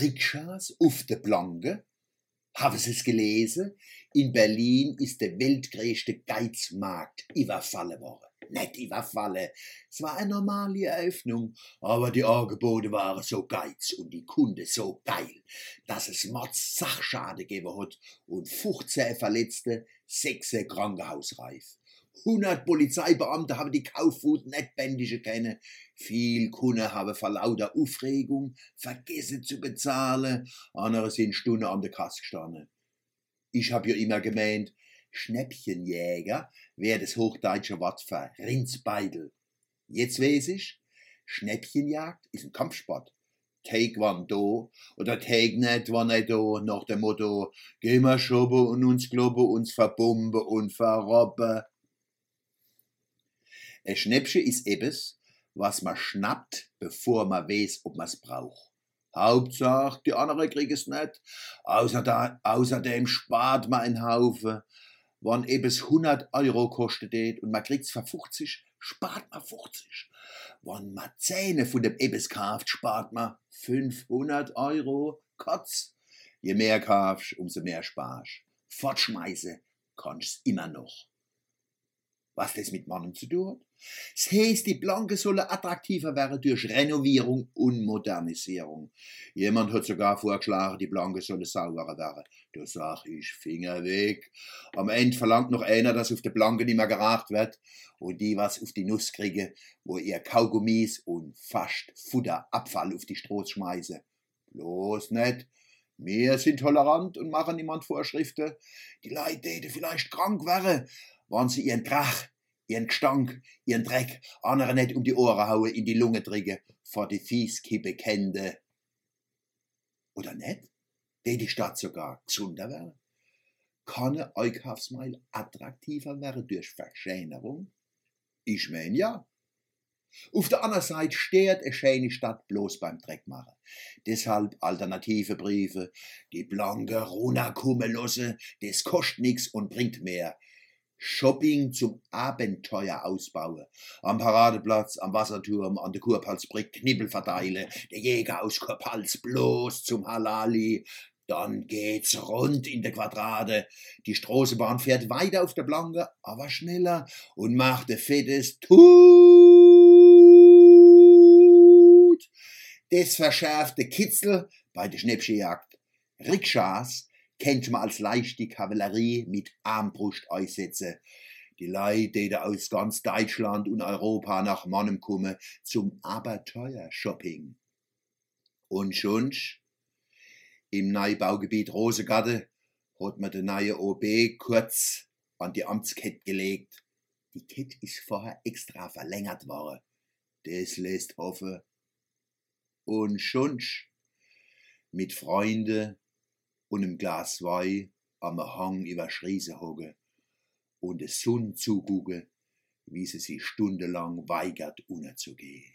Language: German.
Rikschas auf der Planke. Haben Sie es gelesen? In Berlin ist der weltgrößte Geizmarkt überfallen worden. Nicht überfallen. Es war eine normale Eröffnung, aber die Angebote waren so geiz und die Kunde so geil, dass es Mords Sachschade gegeben hat und 15 Verletzte, 6 krankenhausreif. 100 Polizeibeamte haben die Kaufwut nicht bändigen können. Viel Kunden haben vor lauter Aufregung vergessen zu bezahlen. Andere sind Stunden an der Kasse gestanden. Ich hab ja immer gemeint, Schnäppchenjäger wäre das hochdeutsche Wort für Rindsbeidel. Jetzt weiß ich, Schnäppchenjagd ist ein Kampfsport. Take wann do oder take net nicht do, nach dem Motto, geh mal schoben und uns globe, uns verbombe und verrobbe. Ein Schnäppchen ist ebes, was man schnappt, bevor man weiß, ob man's braucht. Hauptsache, die anderen kriegen es nicht. Außerdem, außerdem spart man einen Haufen. Wenn ebes 100 Euro kostet und man kriegt's für 50, spart man 50. Wenn man Zähne von dem ebes kauft, spart man 500 Euro. Kotz. Je mehr kaufst, umso mehr sparst. Fortschmeißen kannst immer noch. Was das mit Mannen zu tun hat? Das heißt, die Blanke sollen attraktiver werden durch Renovierung und Modernisierung. Jemand hat sogar vorgeschlagen, die Blanke sollen sauberer werden. Da sag ich, Finger weg. Am Ende verlangt noch einer, dass auf der Blanke nicht mehr geracht wird und die was auf die Nuss kriegen, wo ihr Kaugummis und fast Futterabfall auf die Stroß schmeißen. Bloß nicht. Wir sind tolerant und machen niemand Vorschriften. Die Leute, die vielleicht krank wären, wenn sie ihren Krach, ihren Gestank, ihren Dreck andere nicht um die Ohren hauen, in die Lunge drücken, vor die Fieskippe kende. Oder nicht? Die die Stadt sogar gesunder wäre? Kann ein Einkaufsmeil attraktiver werden durch Verschönerung? Ich mein ja. Auf der anderen Seite steht eine schöne Stadt bloß beim Dreckmachen. Deshalb alternative Briefe, die blanke runterkommen lassen, das kostet nix und bringt mehr. Shopping zum Abenteuer ausbauen. Am Paradeplatz, am Wasserturm, an der Kurpalsbrick Knibbel verteile, der Jäger aus Kurpals bloß zum Halali. Dann geht's rund in der Quadrate. Die Straßenbahn fährt weiter auf der Blanke, aber schneller und macht ein fettes Tut. Das verschärfte Kitzel bei der Schnäppchenjagd. Rikschas kennt man als leichte Kavallerie mit Armbrust einsetzen. Die Leute, die aus ganz Deutschland und Europa nach Mannem kommen, zum Abenteuer-Shopping. Und schon im Neubaugebiet Rosegarde hat man den neue OB kurz an die Amtskette gelegt. Die Kette ist vorher extra verlängert worden. Das lässt hoffen. Und schon mit Freunden und im Glas Wein am Hang über Schriese hocke und de Sonn zugucke, wie sie sich stundenlang weigert, unterzugehen.